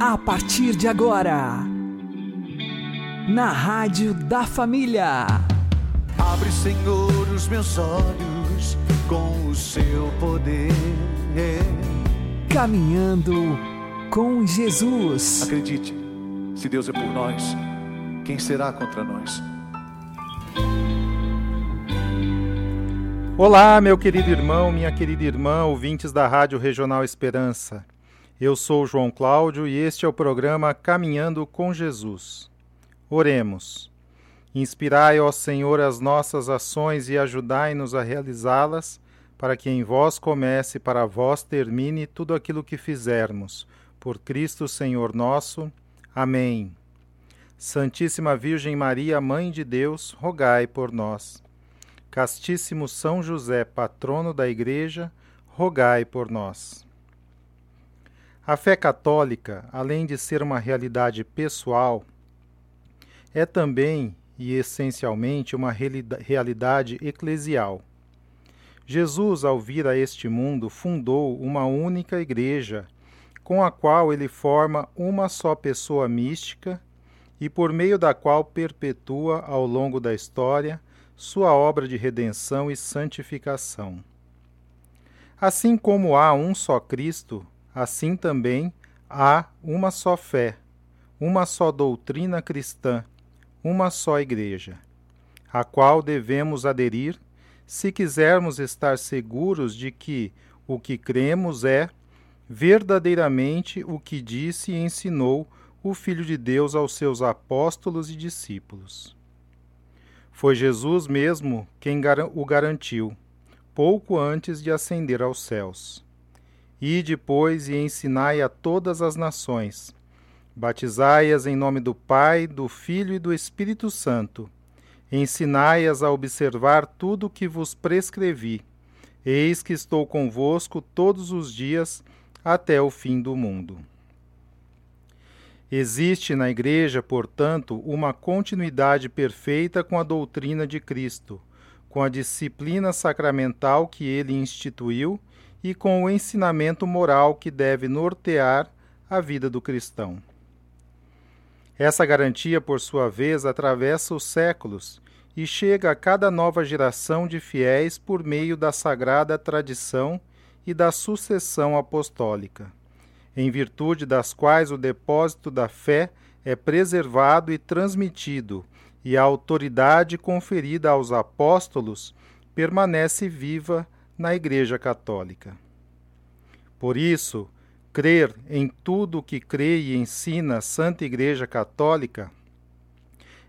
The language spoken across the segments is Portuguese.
A partir de agora, na Rádio da Família. Abre, Senhor, os meus olhos com o seu poder. Caminhando com Jesus. Acredite, se Deus é por nós, quem será contra nós? Olá, meu querido irmão, minha querida irmã, ouvintes da Rádio Regional Esperança. Eu sou João Cláudio e este é o programa Caminhando com Jesus. Oremos. Inspirai, ó Senhor, as nossas ações e ajudai-nos a realizá-las, para que em vós comece e para vós termine tudo aquilo que fizermos. Por Cristo Senhor nosso. Amém. Santíssima Virgem Maria, Mãe de Deus, rogai por nós. Castíssimo São José, patrono da Igreja, rogai por nós. A fé católica, além de ser uma realidade pessoal, é também e essencialmente uma realidade eclesial. Jesus, ao vir a este mundo, fundou uma única igreja, com a qual ele forma uma só pessoa mística e por meio da qual perpetua ao longo da história sua obra de redenção e santificação. Assim como há um só Cristo, assim também há uma só fé, uma só doutrina cristã, uma só Igreja, a qual devemos aderir se quisermos estar seguros de que o que cremos é verdadeiramente o que disse e ensinou o Filho de Deus aos seus apóstolos e discípulos. Foi Jesus mesmo quem o garantiu, pouco antes de ascender aos céus. E depois e ensinai a todas as nações, batizai-as em nome do Pai, do Filho e do Espírito Santo, ensinai-as a observar tudo o que vos prescrevi. Eis que estou convosco todos os dias até o fim do mundo. Existe na Igreja, portanto, uma continuidade perfeita com a doutrina de Cristo, com a disciplina sacramental que ele instituiu e com o ensinamento moral que deve nortear a vida do cristão. Essa garantia, por sua vez, atravessa os séculos e chega a cada nova geração de fiéis por meio da sagrada tradição e da sucessão apostólica em virtude das quais o depósito da fé é preservado e transmitido, e a autoridade conferida aos apóstolos permanece viva na Igreja Católica. Por isso, crer em tudo o que crê e ensina a Santa Igreja Católica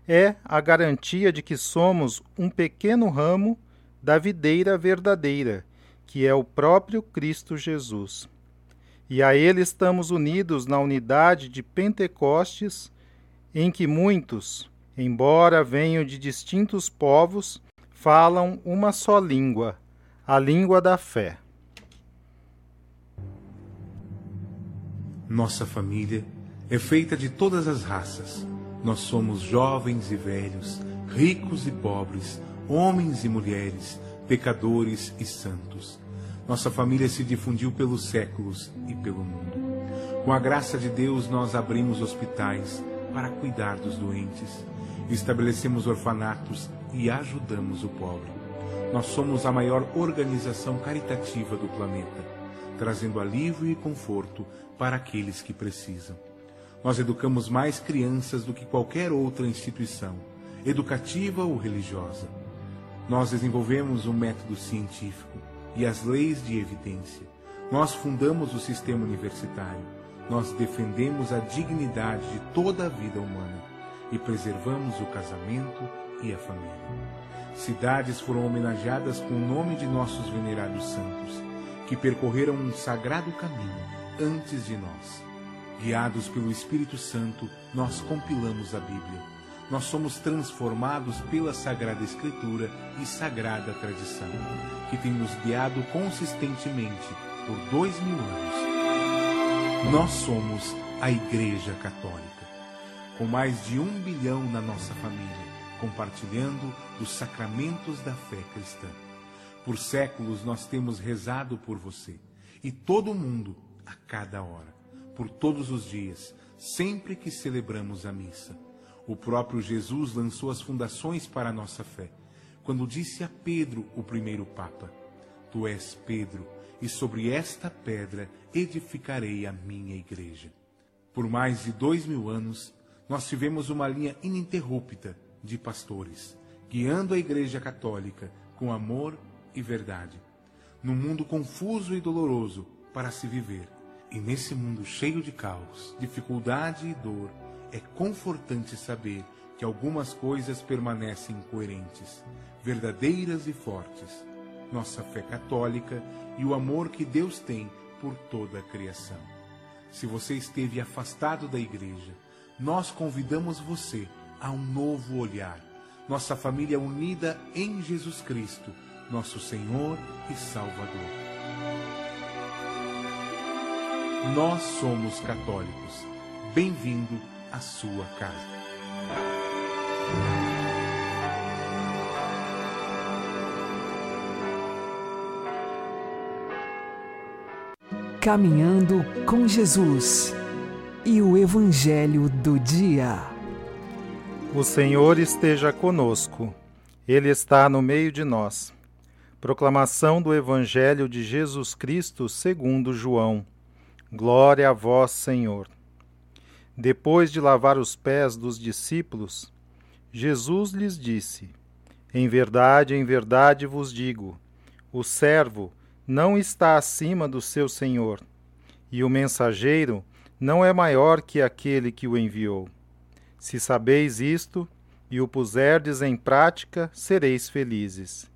é a garantia de que somos um pequeno ramo da videira verdadeira, que é o próprio Cristo Jesus e a ele estamos unidos na unidade de Pentecostes, em que muitos, embora venham de distintos povos, falam uma só língua, a língua da fé. Nossa família é feita de todas as raças. Nós somos jovens e velhos, ricos e pobres, homens e mulheres, pecadores e santos. Nossa família se difundiu pelos séculos e pelo mundo. Com a graça de Deus, nós abrimos hospitais para cuidar dos doentes, estabelecemos orfanatos e ajudamos o pobre. Nós somos a maior organização caritativa do planeta, trazendo alívio e conforto para aqueles que precisam. Nós educamos mais crianças do que qualquer outra instituição, educativa ou religiosa. Nós desenvolvemos um método científico e as leis de evidência. Nós fundamos o sistema universitário. Nós defendemos a dignidade de toda a vida humana e preservamos o casamento e a família. Cidades foram homenageadas com o nome de nossos venerados santos, que percorreram um sagrado caminho antes de nós. Guiados pelo Espírito Santo, nós compilamos a Bíblia. Nós somos transformados pela Sagrada Escritura e Sagrada Tradição que tem nos guiado consistentemente por dois mil anos. Nós somos a Igreja Católica, com mais de um bilhão na nossa família, compartilhando os sacramentos da fé cristã. Por séculos nós temos rezado por você e todo mundo a cada hora. por todos os dias, sempre que celebramos a missa. O próprio Jesus lançou as fundações para a nossa fé, quando disse a Pedro, o primeiro Papa: Tu és Pedro, e sobre esta pedra edificarei a minha igreja. Por mais de dois mil anos, nós tivemos uma linha ininterrupta de pastores, guiando a Igreja Católica com amor e verdade, num mundo confuso e doloroso para se viver. E nesse mundo cheio de caos, dificuldade e dor, é confortante saber que algumas coisas permanecem coerentes, verdadeiras e fortes. Nossa fé católica e o amor que Deus tem por toda a criação. Se você esteve afastado da igreja, nós convidamos você a um novo olhar. Nossa família unida em Jesus Cristo, nosso Senhor e Salvador. Nós somos católicos. Bem-vindo à sua casa. Caminhando com Jesus e o Evangelho do Dia. O Senhor esteja conosco, Ele está no meio de nós. Proclamação do Evangelho de Jesus Cristo segundo João. Glória a vós, Senhor. Depois de lavar os pés dos discípulos, Jesus lhes disse: Em verdade, em verdade vos digo: o servo não está acima do seu senhor, e o mensageiro não é maior que aquele que o enviou. Se sabeis isto e o puserdes em prática, sereis felizes.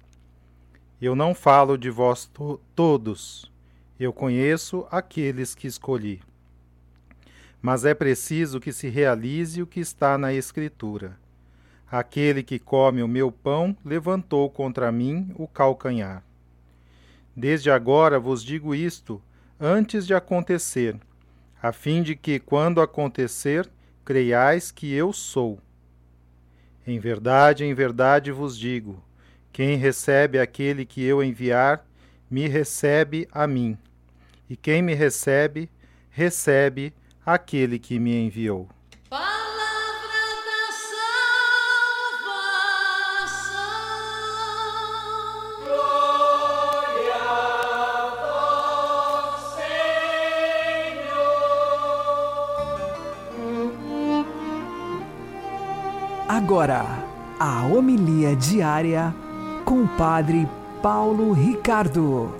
Eu não falo de vós to todos, eu conheço aqueles que escolhi. Mas é preciso que se realize o que está na Escritura. Aquele que come o meu pão levantou contra mim o calcanhar. Desde agora vos digo isto, antes de acontecer, a fim de que, quando acontecer, creiais que eu sou. Em verdade, em verdade vos digo: quem recebe aquele que eu enviar, me recebe a mim, e quem me recebe, recebe aquele que me enviou. Agora, a homilia diária com o Padre Paulo Ricardo.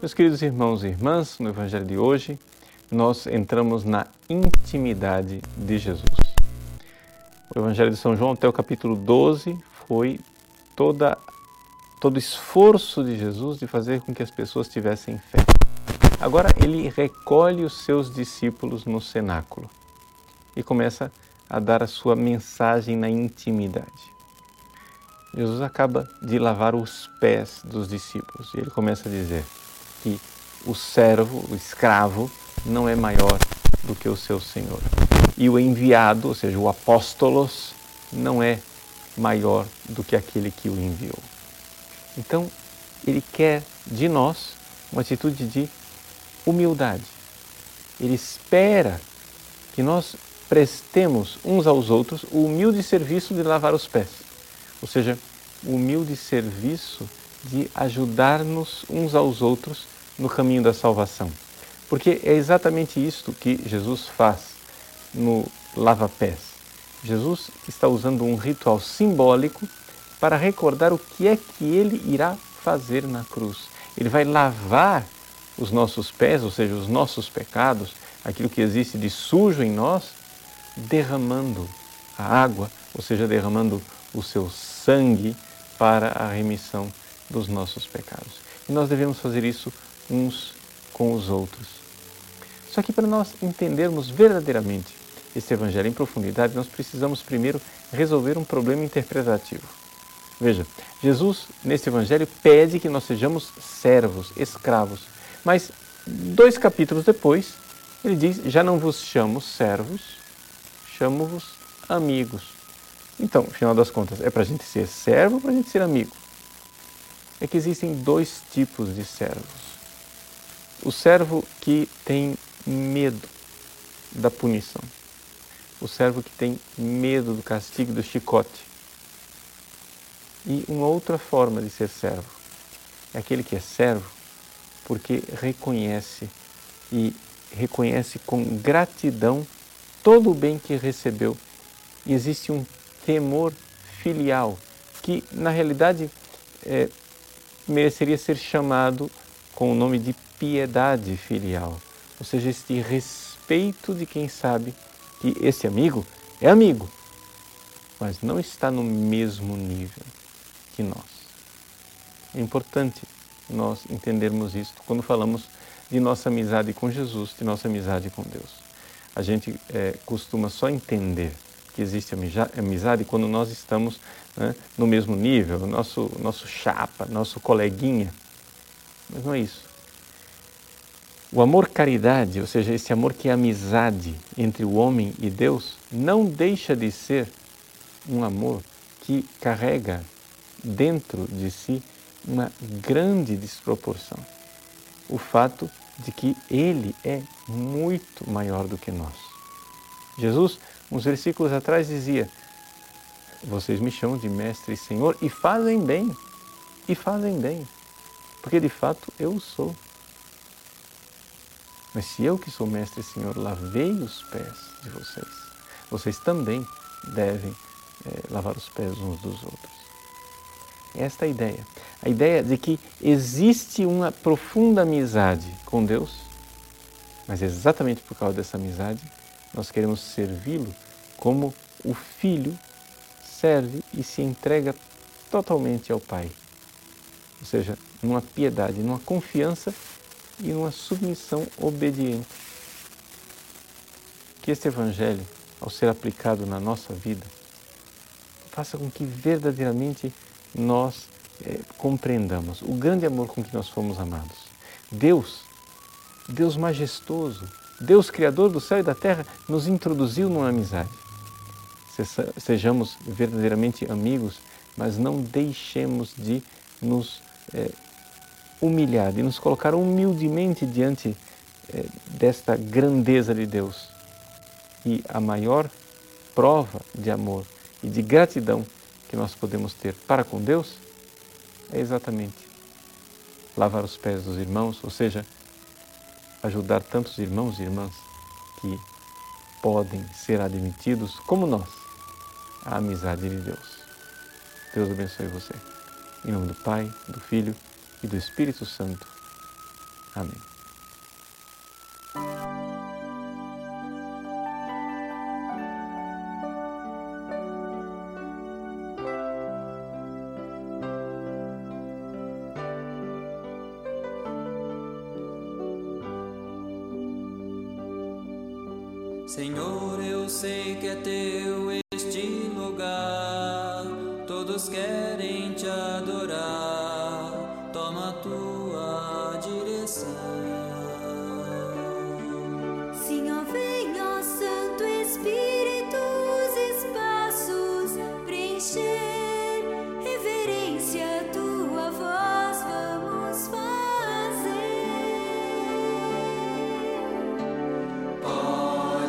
Meus queridos irmãos e irmãs, no Evangelho de hoje, nós entramos na intimidade de Jesus. O Evangelho de São João, até o capítulo 12, foi toda, todo o esforço de Jesus de fazer com que as pessoas tivessem fé. Agora ele recolhe os seus discípulos no cenáculo e começa a dar a sua mensagem na intimidade. Jesus acaba de lavar os pés dos discípulos e ele começa a dizer que o servo, o escravo, não é maior do que o seu senhor. E o enviado, ou seja, o apóstolos, não é maior do que aquele que o enviou. Então, ele quer de nós uma atitude de humildade. Ele espera que nós prestemos uns aos outros o humilde serviço de lavar os pés, ou seja, o humilde serviço de ajudar-nos uns aos outros no caminho da salvação. Porque é exatamente isto que Jesus faz no lava-pés. Jesus está usando um ritual simbólico para recordar o que é que ele irá fazer na cruz. Ele vai lavar os nossos pés, ou seja, os nossos pecados, aquilo que existe de sujo em nós, derramando a água, ou seja, derramando o seu sangue para a remissão dos nossos pecados. E nós devemos fazer isso uns com os outros. Só que para nós entendermos verdadeiramente este Evangelho em profundidade, nós precisamos primeiro resolver um problema interpretativo. Veja, Jesus, neste Evangelho, pede que nós sejamos servos, escravos, mas dois capítulos depois, ele diz: Já não vos chamo servos, chamo-vos amigos. Então, afinal das contas, é para a gente ser servo ou para a gente ser amigo? é que existem dois tipos de servos. O servo que tem medo da punição. O servo que tem medo do castigo do chicote. E uma outra forma de ser servo é aquele que é servo porque reconhece e reconhece com gratidão todo o bem que recebeu. E existe um temor filial que, na realidade, é, mereceria ser chamado com o nome de piedade filial, ou seja, este respeito de quem sabe que esse amigo é amigo, mas não está no mesmo nível que nós. É importante nós entendermos isto quando falamos de nossa amizade com Jesus, de nossa amizade com Deus. A gente é, costuma só entender que existe amizade quando nós estamos né, no mesmo nível, nosso, nosso chapa, nosso coleguinha. Mas não é isso. O amor caridade, ou seja, esse amor que é amizade entre o homem e Deus, não deixa de ser um amor que carrega dentro de si uma grande desproporção. O fato de que Ele é muito maior do que nós. Jesus, uns versículos atrás, dizia: Vocês me chamam de Mestre e Senhor e fazem bem, e fazem bem, porque de fato eu sou. Mas se eu que sou Mestre e Senhor lavei os pés de vocês, vocês também devem é, lavar os pés uns dos outros. Esta é ideia. A ideia de que existe uma profunda amizade com Deus, mas exatamente por causa dessa amizade, nós queremos servi-lo como o filho serve e se entrega totalmente ao Pai. Ou seja, numa piedade, numa confiança e numa submissão obediente. Que este Evangelho, ao ser aplicado na nossa vida, faça com que verdadeiramente nós é, compreendamos o grande amor com que nós fomos amados. Deus, Deus majestoso, Deus Criador do céu e da terra, nos introduziu numa amizade. Sejamos verdadeiramente amigos, mas não deixemos de nos é, humilhar, de nos colocar humildemente diante é, desta grandeza de Deus. E a maior prova de amor e de gratidão que nós podemos ter para com Deus é exatamente lavar os pés dos irmãos, ou seja, ajudar tantos irmãos e irmãs que podem ser admitidos, como nós, à amizade de Deus. Deus abençoe você. Em nome do Pai, do Filho e do Espírito Santo. Amém.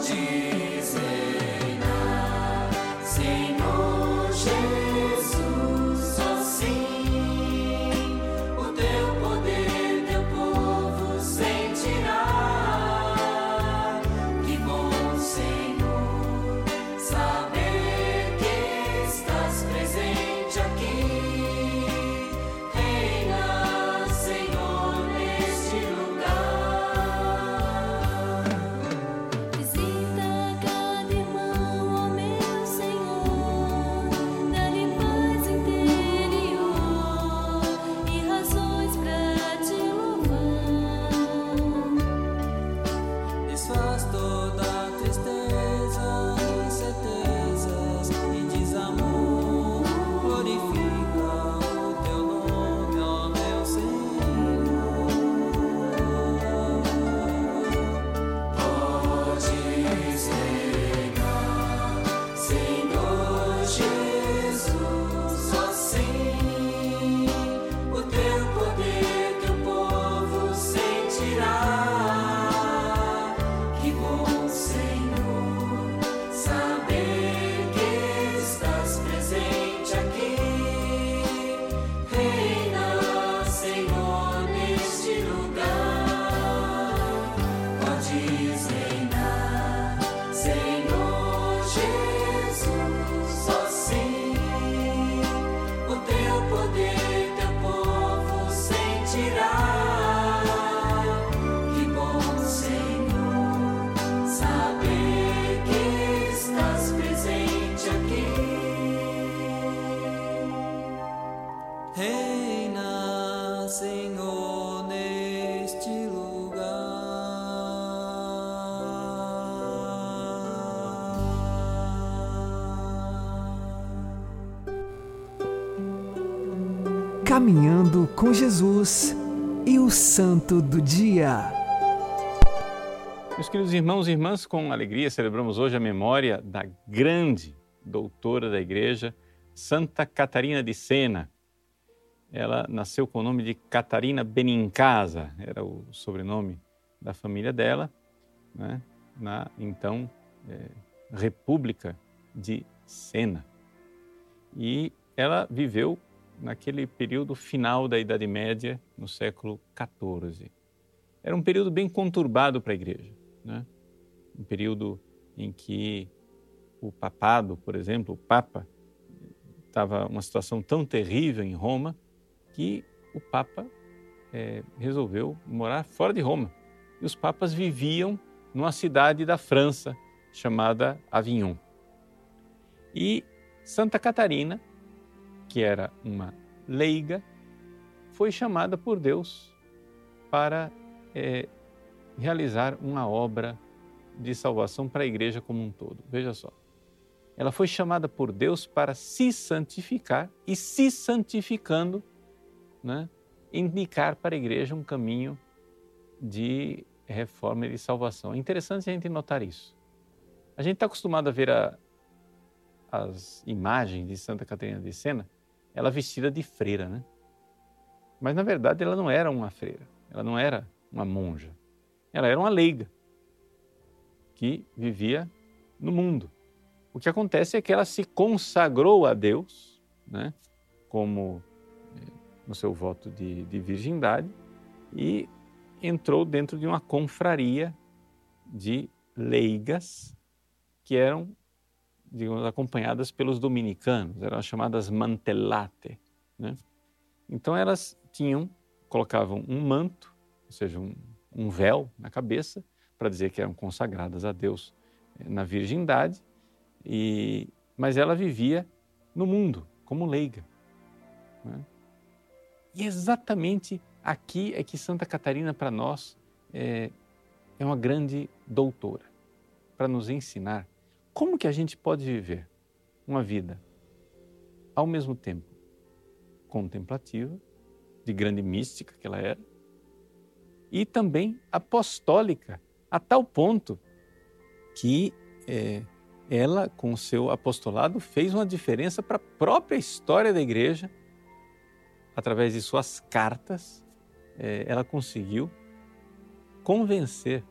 Jesus. Caminhando com Jesus e o Santo do Dia. Meus queridos irmãos e irmãs, com alegria celebramos hoje a memória da grande doutora da Igreja, Santa Catarina de Sena. Ela nasceu com o nome de Catarina Benincasa, era o sobrenome da família dela, né? na então é, República de Sena. E ela viveu naquele período final da Idade Média, no século XIV. Era um período bem conturbado para a igreja. Né? Um período em que o papado, por exemplo, o Papa, estava uma situação tão terrível em Roma que o Papa é, resolveu morar fora de Roma. E os papas viviam numa cidade da França chamada Avignon. E Santa Catarina, que era uma leiga, foi chamada por Deus para é, realizar uma obra de salvação para a igreja como um todo. Veja só. Ela foi chamada por Deus para se santificar e, se santificando, né, indicar para a igreja um caminho de reforma e de salvação. É interessante a gente notar isso. A gente está acostumado a ver a, as imagens de Santa Catarina de Sena, ela vestida de freira, né? Mas na verdade ela não era uma freira, ela não era uma monja, ela era uma leiga que vivia no mundo. O que acontece é que ela se consagrou a Deus, né? Como eh, no seu voto de, de virgindade e entrou dentro de uma confraria de leigas que eram digamos, acompanhadas pelos dominicanos, eram chamadas mantelate. Né? Então elas tinham, colocavam um manto, ou seja, um, um véu na cabeça, para dizer que eram consagradas a Deus eh, na virgindade, e, mas ela vivia no mundo, como leiga. Né? E exatamente aqui é que Santa Catarina, para nós, é, é uma grande doutora, para nos ensinar como que a gente pode viver uma vida ao mesmo tempo contemplativa, de grande mística que ela era, e também apostólica, a tal ponto que é, ela, com o seu apostolado, fez uma diferença para a própria história da igreja, através de suas cartas, é, ela conseguiu convencer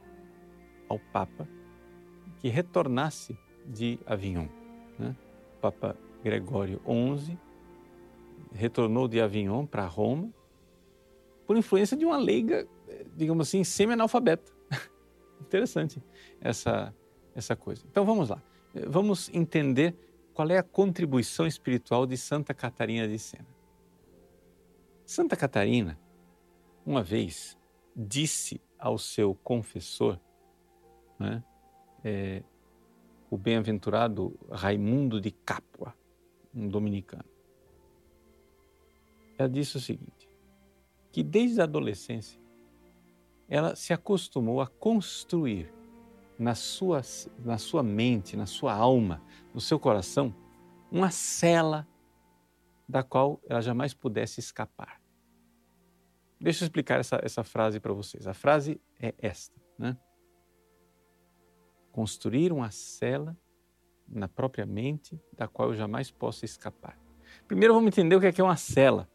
ao Papa que retornasse de Avignon. Né? Papa Gregório XI retornou de Avignon para Roma por influência de uma leiga, digamos assim, semi-analfabeta. Interessante essa, essa coisa. Então vamos lá. Vamos entender qual é a contribuição espiritual de Santa Catarina de Sena. Santa Catarina, uma vez, disse ao seu confessor, né, é, o bem-aventurado Raimundo de Capua, um dominicano. Ela disse o seguinte: que desde a adolescência ela se acostumou a construir na sua, na sua mente, na sua alma, no seu coração, uma cela da qual ela jamais pudesse escapar. Deixa eu explicar essa, essa frase para vocês. A frase é esta, né? Construir uma cela na própria mente da qual eu jamais posso escapar. Primeiro vamos entender o que é, que é uma cela.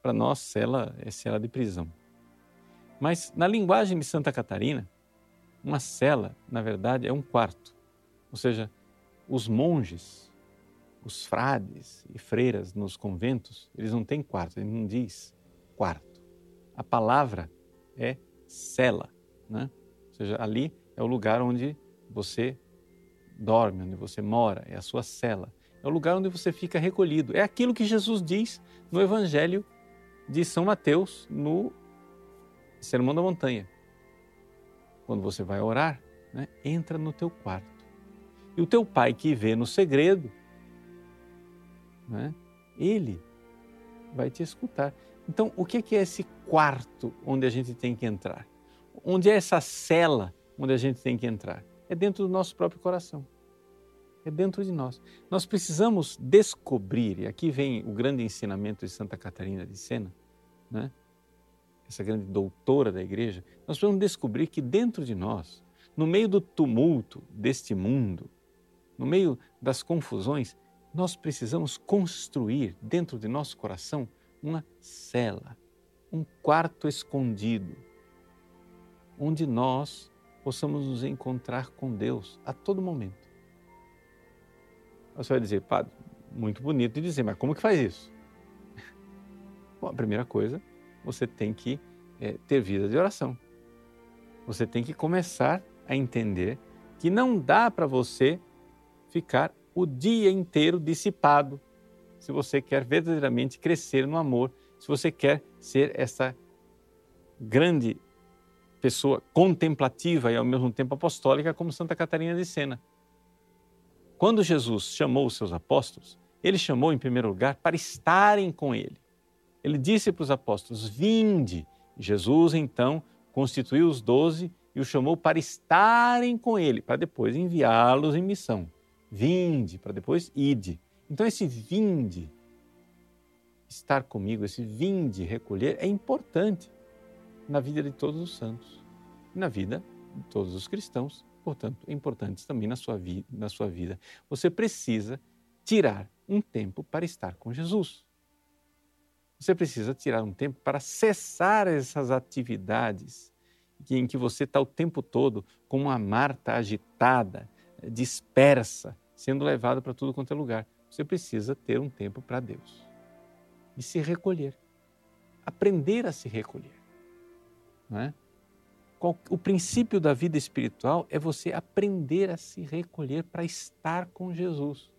Para nós, cela é cela de prisão. Mas na linguagem de Santa Catarina, uma cela, na verdade, é um quarto. Ou seja, os monges, os frades e freiras nos conventos, eles não têm quarto, ele não diz quarto. A palavra é cela, né? Ou seja, ali é o lugar onde você dorme, onde você mora, é a sua cela. É o lugar onde você fica recolhido. É aquilo que Jesus diz no Evangelho de São Mateus, no Sermão da Montanha. Quando você vai orar, né, entra no teu quarto. E o teu pai que vê no segredo, né, ele vai te escutar. Então, o que é esse quarto onde a gente tem que entrar? Onde é essa cela onde a gente tem que entrar? É dentro do nosso próprio coração. é dentro de nós. Nós precisamos descobrir, e aqui vem o grande ensinamento de Santa Catarina de Sena, né? essa grande doutora da igreja, nós precisamos descobrir que dentro de nós, no meio do tumulto deste mundo, no meio das confusões, nós precisamos construir dentro de nosso coração uma cela, um quarto escondido, onde nós possamos nos encontrar com Deus a todo momento. Você vai dizer, padre, muito bonito de dizer, mas como que faz isso? Bom, a primeira coisa, você tem que é, ter vida de oração. Você tem que começar a entender que não dá para você ficar o dia inteiro dissipado se você quer verdadeiramente crescer no amor, se você quer ser essa grande pessoa contemplativa e ao mesmo tempo apostólica como Santa Catarina de Sena. Quando Jesus chamou os seus apóstolos, ele chamou em primeiro lugar para estarem com ele. Ele disse para os apóstolos: Vinde. Jesus então constituiu os doze e os chamou para estarem com ele, para depois enviá-los em missão. Vinde, para depois ide. Então, esse vinde, estar comigo, esse vinde recolher, é importante na vida de todos os santos, na vida de todos os cristãos portanto, importantes também na sua, vi na sua vida. Você precisa tirar um tempo para estar com Jesus. Você precisa tirar um tempo para cessar essas atividades em que você está o tempo todo como uma Marta agitada, dispersa, sendo levada para tudo quanto é lugar. Você precisa ter um tempo para Deus e se recolher, aprender a se recolher. Não é? o princípio da vida espiritual é você aprender a se recolher para estar com Jesus.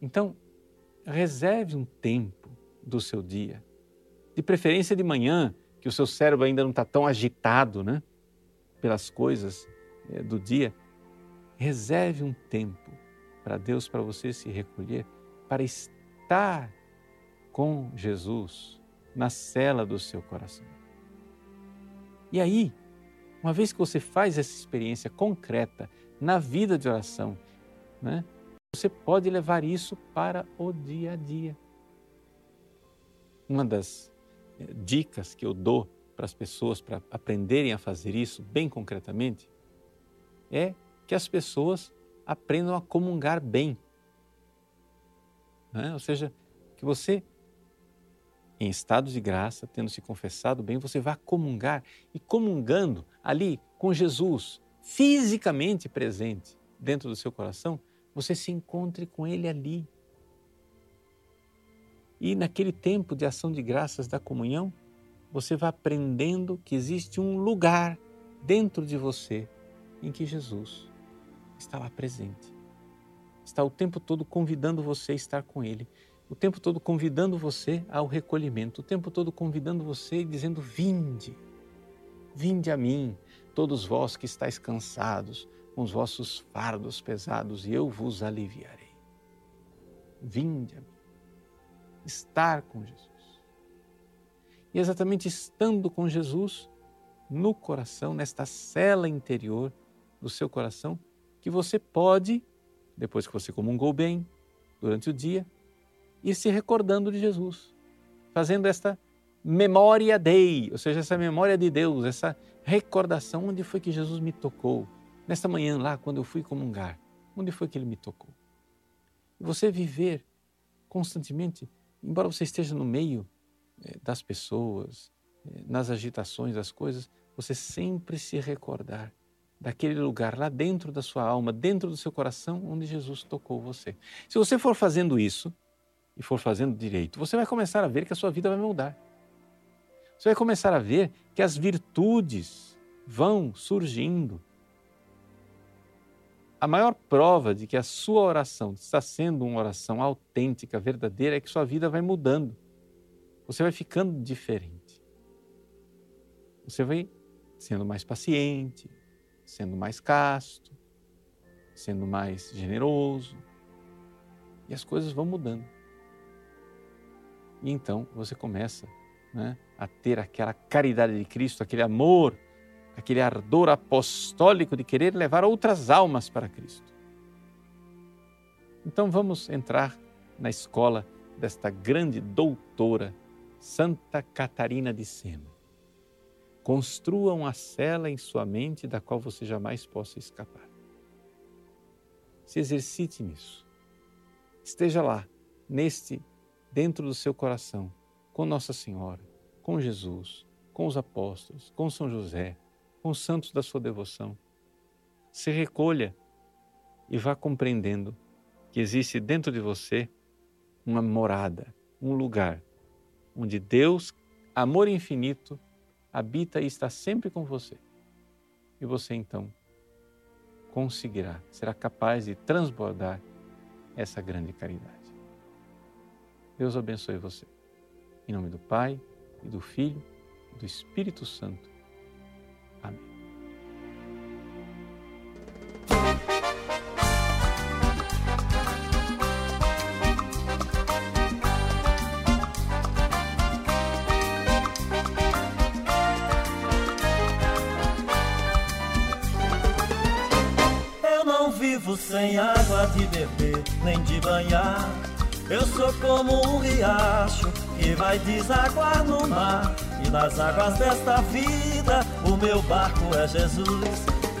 Então, reserve um tempo do seu dia, de preferência de manhã, que o seu cérebro ainda não está tão agitado né, pelas coisas é, do dia. Reserve um tempo para Deus, para você se recolher, para estar com Jesus na cela do seu coração. E aí, uma vez que você faz essa experiência concreta na vida de oração, né, você pode levar isso para o dia a dia. Uma das eh, dicas que eu dou para as pessoas para aprenderem a fazer isso bem concretamente é que as pessoas aprendam a comungar bem. Né? Ou seja, que você em estado de graça, tendo se confessado bem, você vai comungar e comungando ali com Jesus, fisicamente presente dentro do seu coração, você se encontre com Ele ali. E naquele tempo de ação de graças da comunhão, você vai aprendendo que existe um lugar dentro de você em que Jesus está lá presente. Está o tempo todo convidando você a estar com Ele o tempo todo convidando você ao recolhimento, o tempo todo convidando você e dizendo: Vinde, vinde a mim, todos vós que estáis cansados, com os vossos fardos pesados, e eu vos aliviarei. Vinde a mim. Estar com Jesus. E exatamente estando com Jesus no coração, nesta cela interior do seu coração, que você pode, depois que você comungou bem, durante o dia, e se recordando de Jesus, fazendo esta memória dei, ou seja, essa memória de Deus, essa recordação onde foi que Jesus me tocou, nesta manhã lá quando eu fui comungar, onde foi que ele me tocou. Você viver constantemente, embora você esteja no meio eh, das pessoas, eh, nas agitações das coisas, você sempre se recordar daquele lugar lá dentro da sua alma, dentro do seu coração, onde Jesus tocou você. Se você for fazendo isso, e for fazendo direito, você vai começar a ver que a sua vida vai mudar. Você vai começar a ver que as virtudes vão surgindo. A maior prova de que a sua oração está sendo uma oração autêntica, verdadeira, é que sua vida vai mudando. Você vai ficando diferente. Você vai sendo mais paciente, sendo mais casto, sendo mais generoso. E as coisas vão mudando. E então você começa né, a ter aquela caridade de Cristo, aquele amor, aquele ardor apostólico de querer levar outras almas para Cristo. Então vamos entrar na escola desta grande doutora, Santa Catarina de Sena. Construa uma cela em sua mente da qual você jamais possa escapar. Se exercite nisso. Esteja lá, neste, dentro do seu coração, com Nossa Senhora, com Jesus, com os apóstolos, com São José, com os santos da sua devoção. Se recolha e vá compreendendo que existe dentro de você uma morada, um lugar onde Deus, amor infinito, habita e está sempre com você. E você então conseguirá, será capaz de transbordar essa grande caridade. Deus abençoe você. Em nome do Pai, e do Filho, e do Espírito Santo. Amém. vivo sem água de beber, nem de banhar. Eu sou como um riacho que vai desaguar no mar. E nas águas desta vida, o meu barco é Jesus.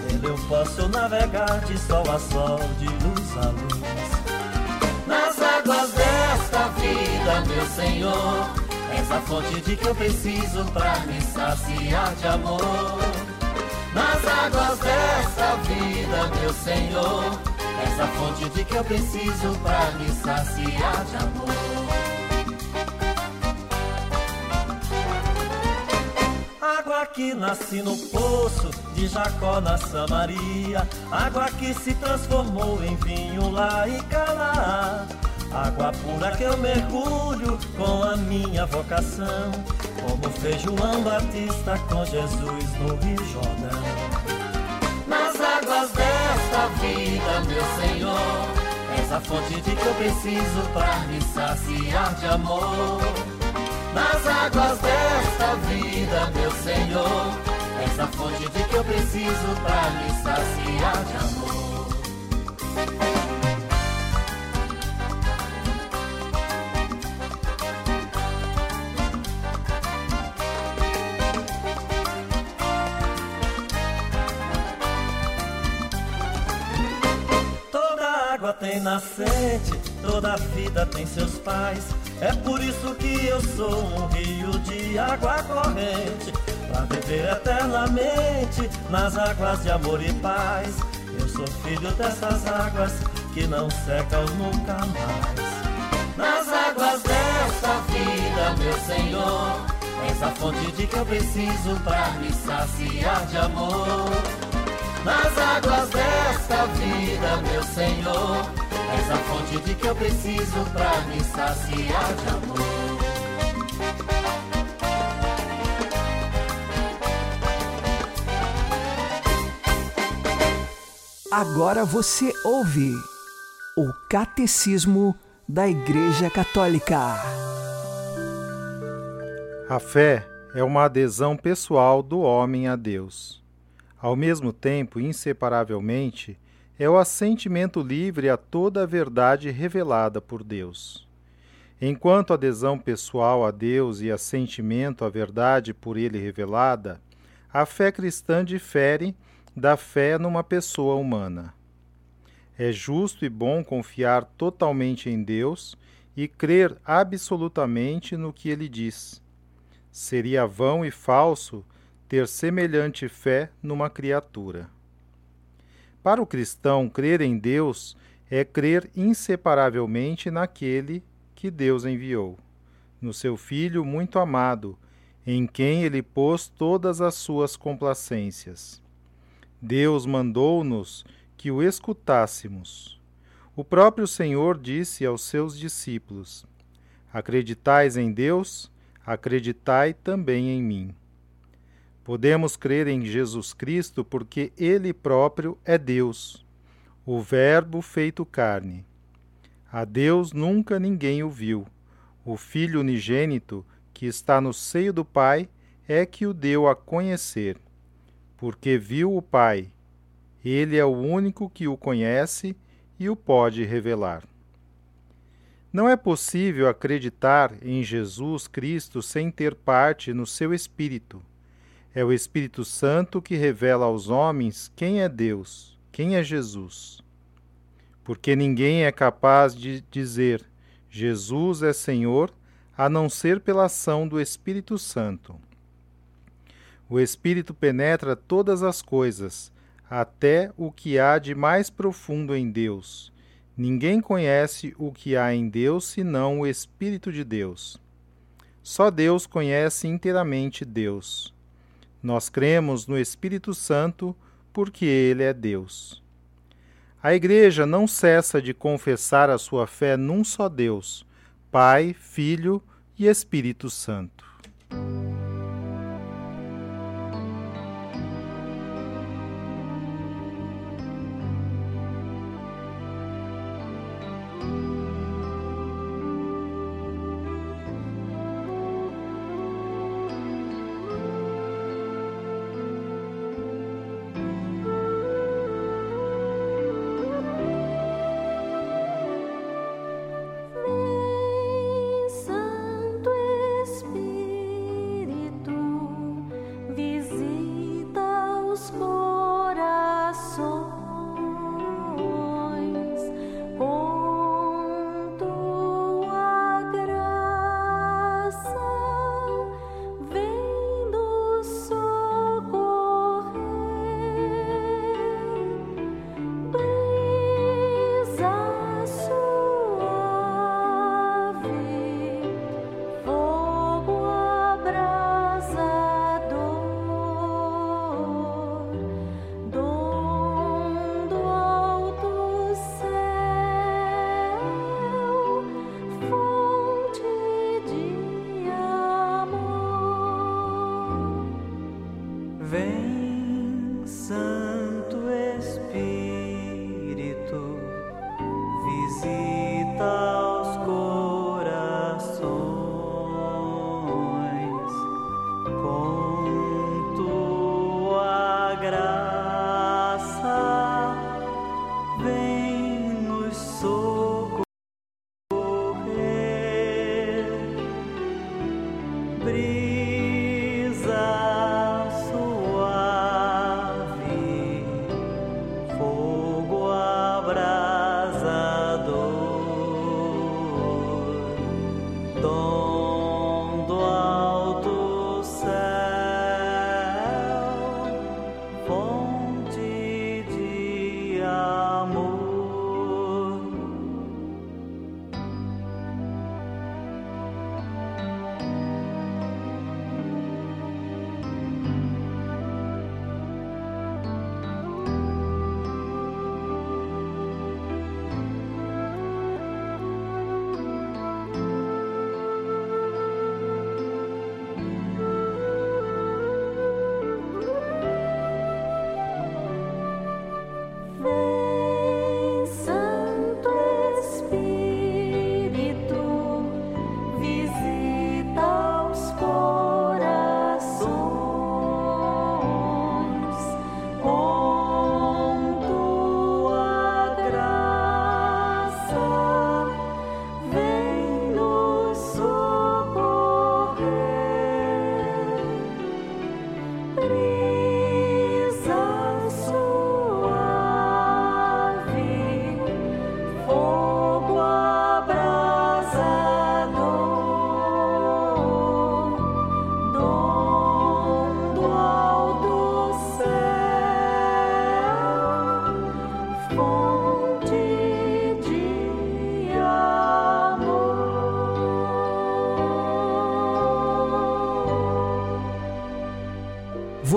Nele eu posso navegar de sol a sol, de luz a luz. Nas águas desta vida, meu Senhor, essa fonte de que eu preciso pra me saciar de amor nas águas dessa vida, meu Senhor. Essa fonte de que eu preciso para me saciar de amor. Água que nasce no poço de Jacó na Samaria, água que se transformou em vinho lá em Canaã. Água pura que eu mergulho com a minha vocação como fez João Batista com Jesus no Rio Jordão. Desta vida, meu Senhor, essa fonte de que eu preciso para me saciar de amor. Nas águas desta vida, meu Senhor, essa fonte de que eu preciso para me saciar de amor. Tem nascente, toda vida tem seus pais. É por isso que eu sou um rio de água corrente, pra viver eternamente nas águas de amor e paz. Eu sou filho dessas águas que não secam nunca mais. Nas águas desta vida, meu Senhor, essa fonte de que eu preciso pra me saciar de amor nas águas desta vida, meu Senhor. Essa fonte de que eu preciso para me saciar de amor. Agora você ouve o Catecismo da Igreja Católica. A fé é uma adesão pessoal do homem a Deus. Ao mesmo tempo, inseparavelmente, é o assentimento livre a toda a verdade revelada por Deus. Enquanto adesão pessoal a Deus e assentimento à verdade por ele revelada, a fé cristã difere da fé numa pessoa humana. É justo e bom confiar totalmente em Deus e crer absolutamente no que ele diz. Seria vão e falso ter semelhante fé numa criatura. Para o cristão, crer em Deus é crer inseparavelmente naquele que Deus enviou, no seu Filho muito amado, em quem ele pôs todas as suas complacências. Deus mandou-nos que o escutássemos. O próprio Senhor disse aos seus discípulos: Acreditais em Deus, acreditai também em mim. Podemos crer em Jesus Cristo porque Ele próprio é Deus, o Verbo feito carne. A Deus nunca ninguém o viu. O Filho unigênito, que está no seio do Pai, é que o deu a conhecer, porque viu o Pai. Ele é o único que o conhece e o pode revelar. Não é possível acreditar em Jesus Cristo sem ter parte no seu Espírito. É o Espírito Santo que revela aos homens quem é Deus, quem é Jesus. Porque ninguém é capaz de dizer Jesus é Senhor a não ser pela ação do Espírito Santo. O Espírito penetra todas as coisas, até o que há de mais profundo em Deus Ninguém conhece o que há em Deus senão o Espírito de Deus. Só Deus conhece inteiramente Deus. Nós cremos no Espírito Santo porque Ele é Deus. A Igreja não cessa de confessar a sua fé num só Deus, Pai, Filho e Espírito Santo.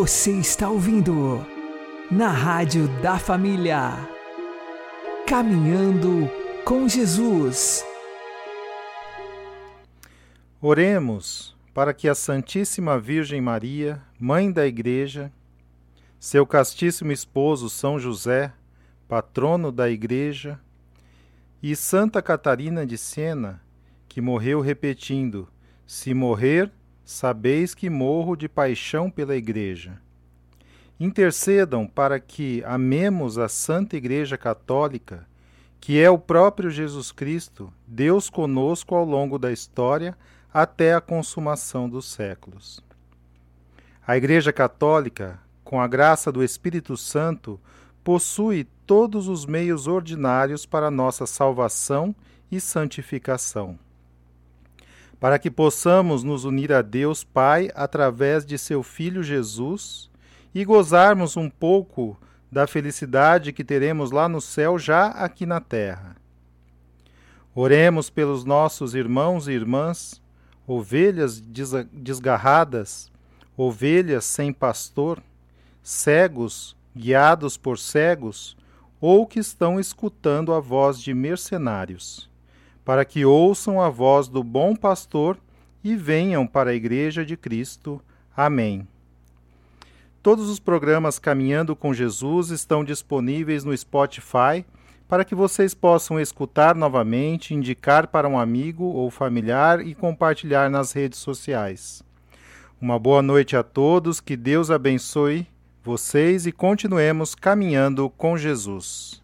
Você está ouvindo na Rádio da Família. Caminhando com Jesus. Oremos para que a Santíssima Virgem Maria, Mãe da Igreja, seu castíssimo esposo São José, patrono da Igreja, e Santa Catarina de Siena, que morreu repetindo: Se morrer, sabeis que morro de paixão pela Igreja. Intercedam para que amemos a Santa Igreja Católica, que é o próprio Jesus Cristo, Deus conosco ao longo da história até a consumação dos séculos. A Igreja Católica, com a graça do Espírito Santo, possui todos os meios ordinários para nossa salvação e santificação. Para que possamos nos unir a Deus Pai através de seu Filho Jesus e gozarmos um pouco da felicidade que teremos lá no céu já aqui na terra. Oremos pelos nossos irmãos e irmãs, ovelhas desgarradas, ovelhas sem pastor, cegos guiados por cegos, ou que estão escutando a voz de mercenários, para que ouçam a voz do bom pastor e venham para a Igreja de Cristo. Amém. Todos os programas Caminhando com Jesus estão disponíveis no Spotify para que vocês possam escutar novamente, indicar para um amigo ou familiar e compartilhar nas redes sociais. Uma boa noite a todos, que Deus abençoe vocês e continuemos caminhando com Jesus.